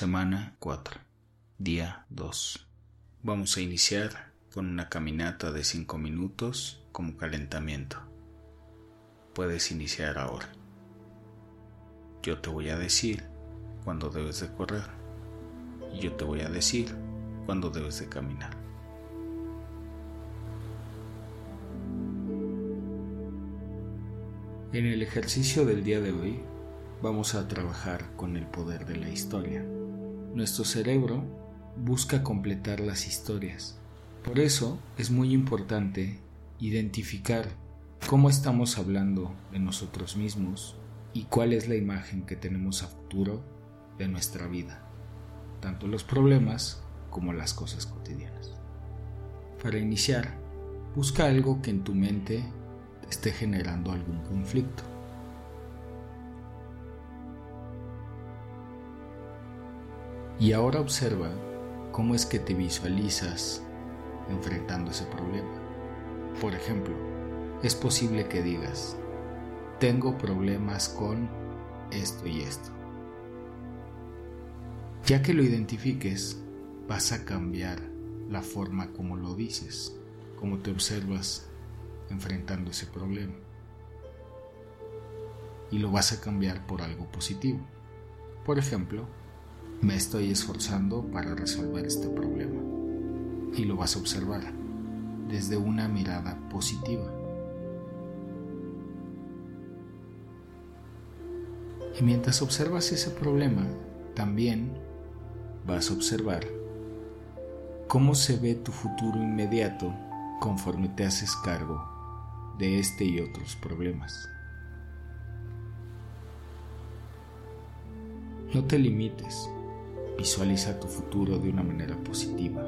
Semana 4. Día 2. Vamos a iniciar con una caminata de 5 minutos como calentamiento. Puedes iniciar ahora. Yo te voy a decir cuándo debes de correr y yo te voy a decir cuándo debes de caminar. En el ejercicio del día de hoy vamos a trabajar con el poder de la historia. Nuestro cerebro busca completar las historias. Por eso es muy importante identificar cómo estamos hablando de nosotros mismos y cuál es la imagen que tenemos a futuro de nuestra vida, tanto los problemas como las cosas cotidianas. Para iniciar, busca algo que en tu mente te esté generando algún conflicto. Y ahora observa cómo es que te visualizas enfrentando ese problema. Por ejemplo, es posible que digas, tengo problemas con esto y esto. Ya que lo identifiques, vas a cambiar la forma como lo dices, como te observas enfrentando ese problema. Y lo vas a cambiar por algo positivo. Por ejemplo, me estoy esforzando para resolver este problema. Y lo vas a observar desde una mirada positiva. Y mientras observas ese problema, también vas a observar cómo se ve tu futuro inmediato conforme te haces cargo de este y otros problemas. No te limites Visualiza tu futuro de una manera positiva.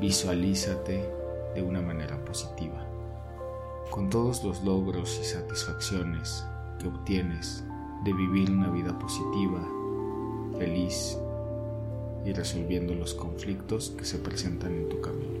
Visualízate de una manera positiva. Con todos los logros y satisfacciones que obtienes de vivir una vida positiva, feliz y resolviendo los conflictos que se presentan en tu camino.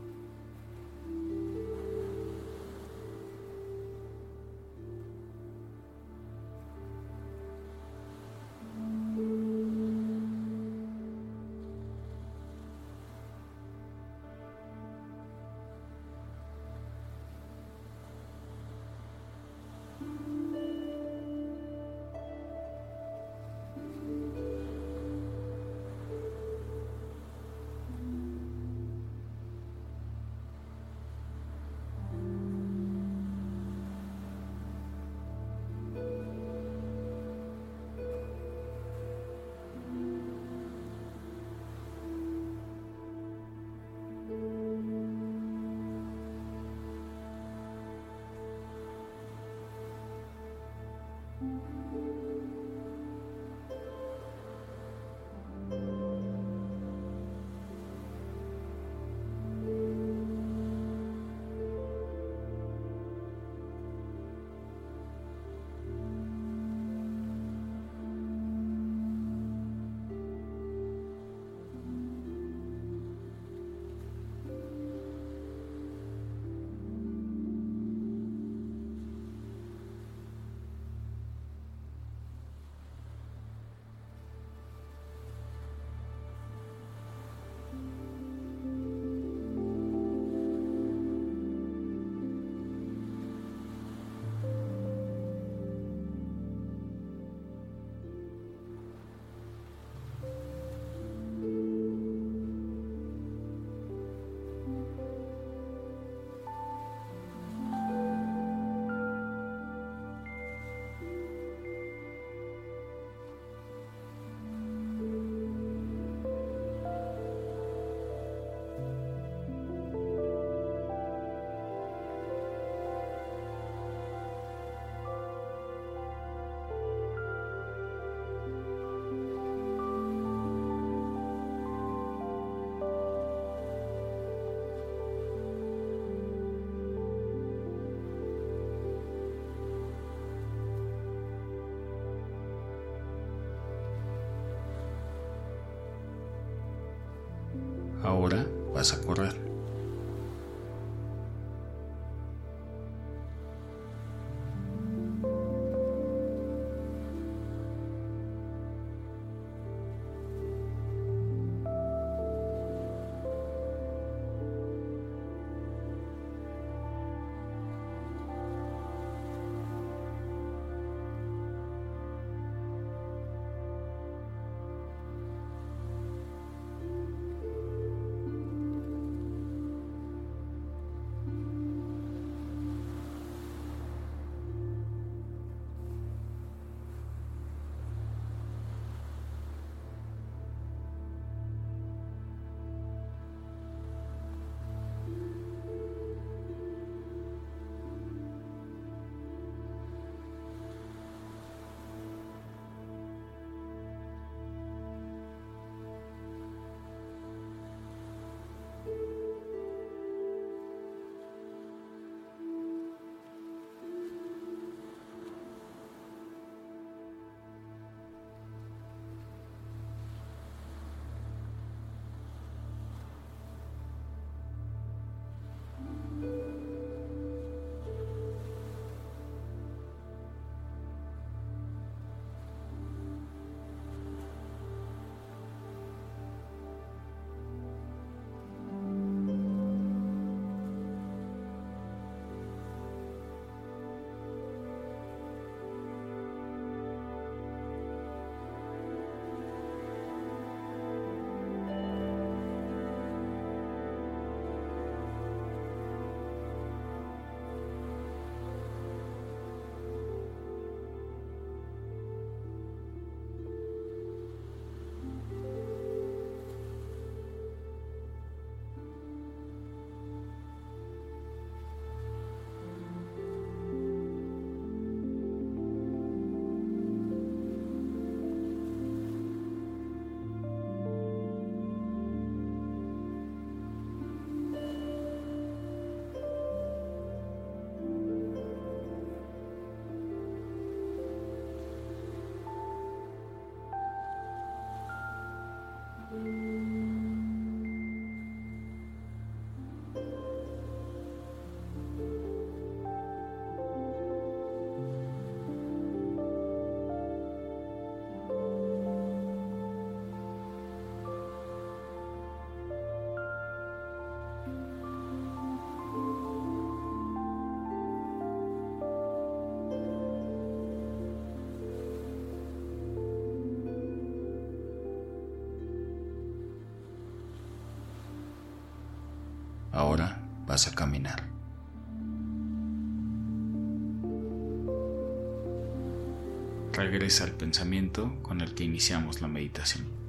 Ahora vas a correr. Vas a caminar. Regresa al pensamiento con el que iniciamos la meditación.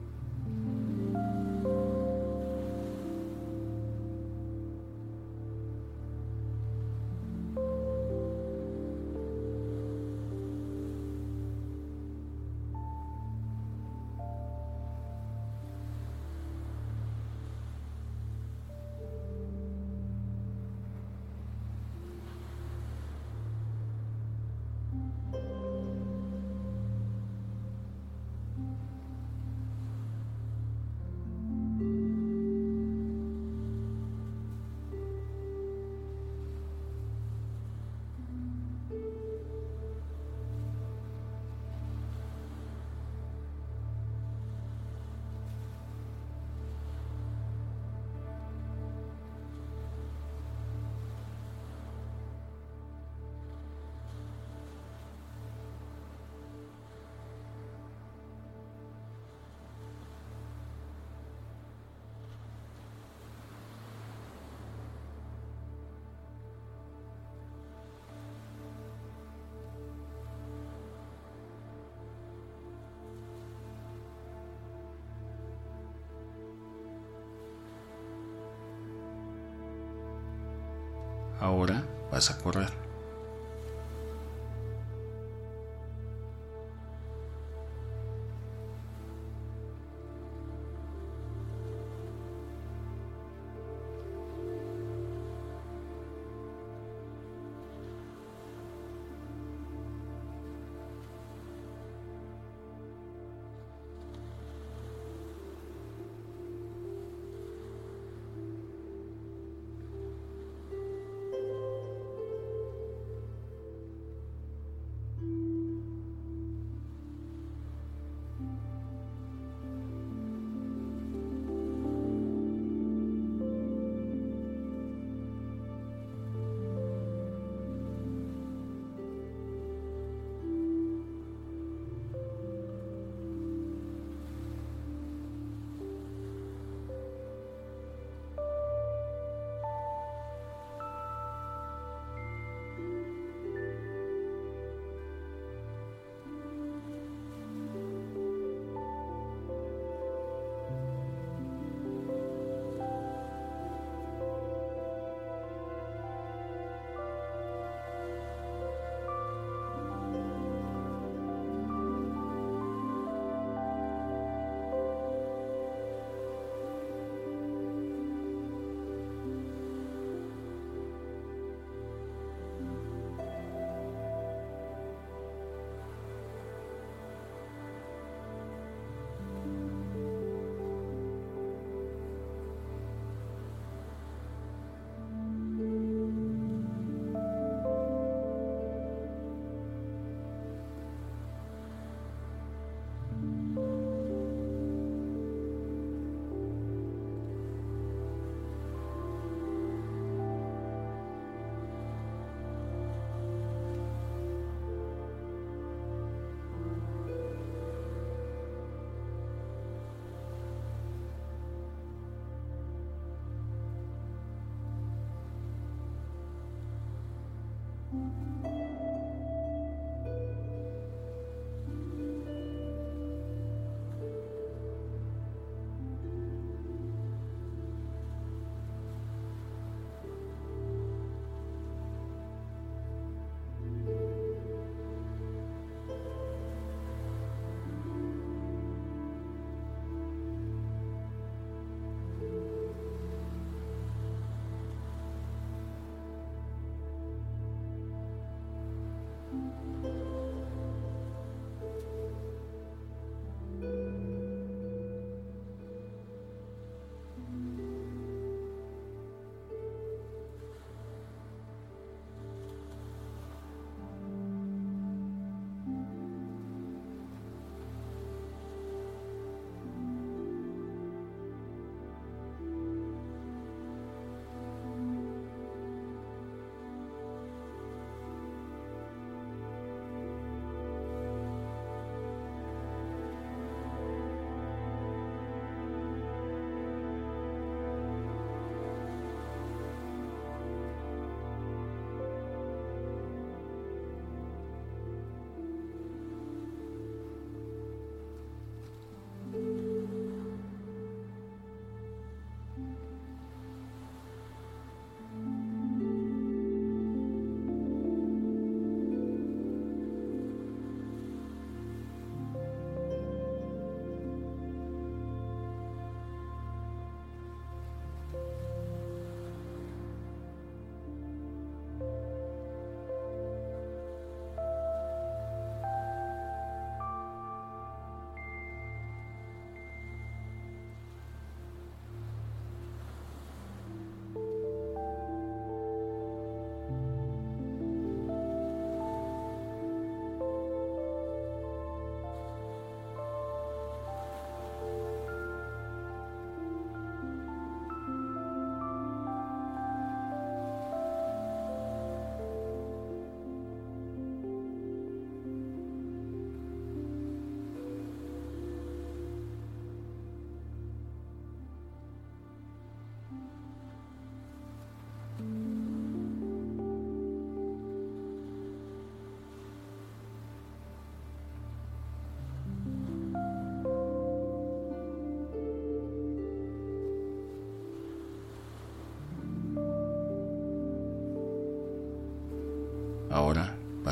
Ahora vas a correr.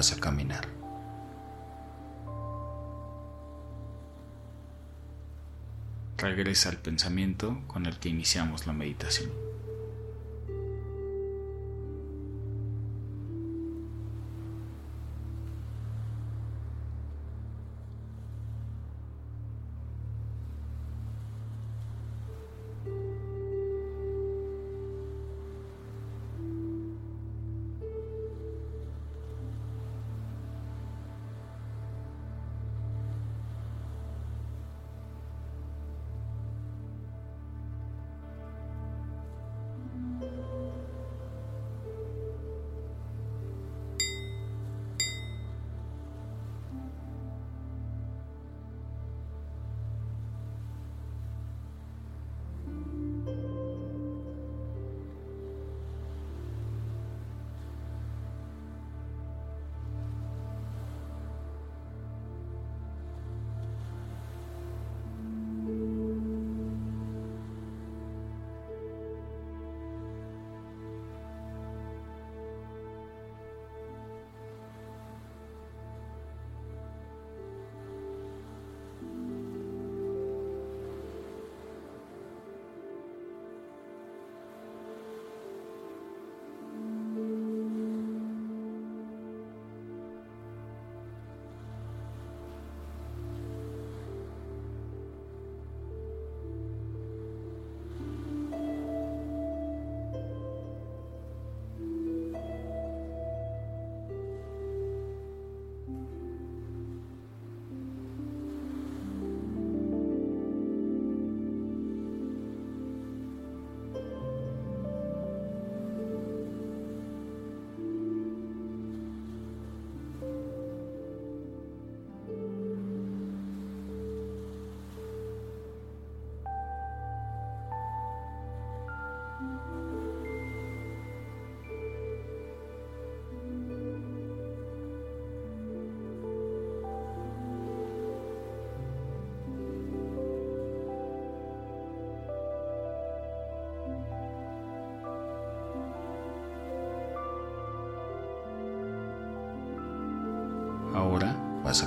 Vas a caminar. Regresa al pensamiento con el que iniciamos la meditación.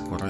Ahora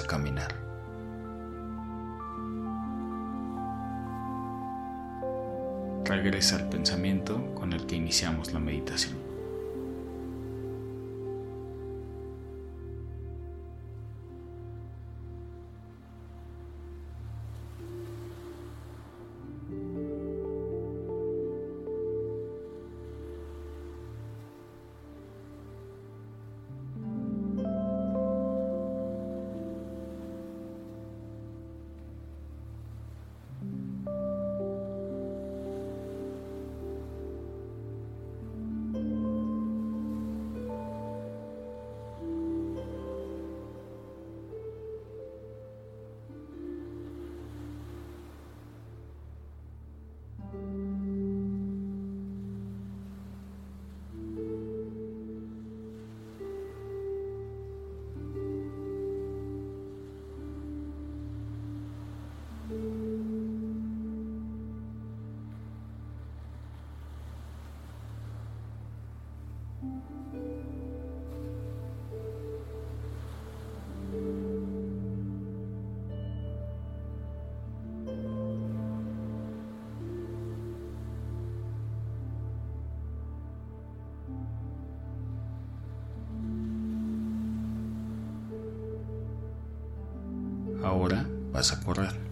a caminar. Regresa al pensamiento con el que iniciamos la meditación. A correr.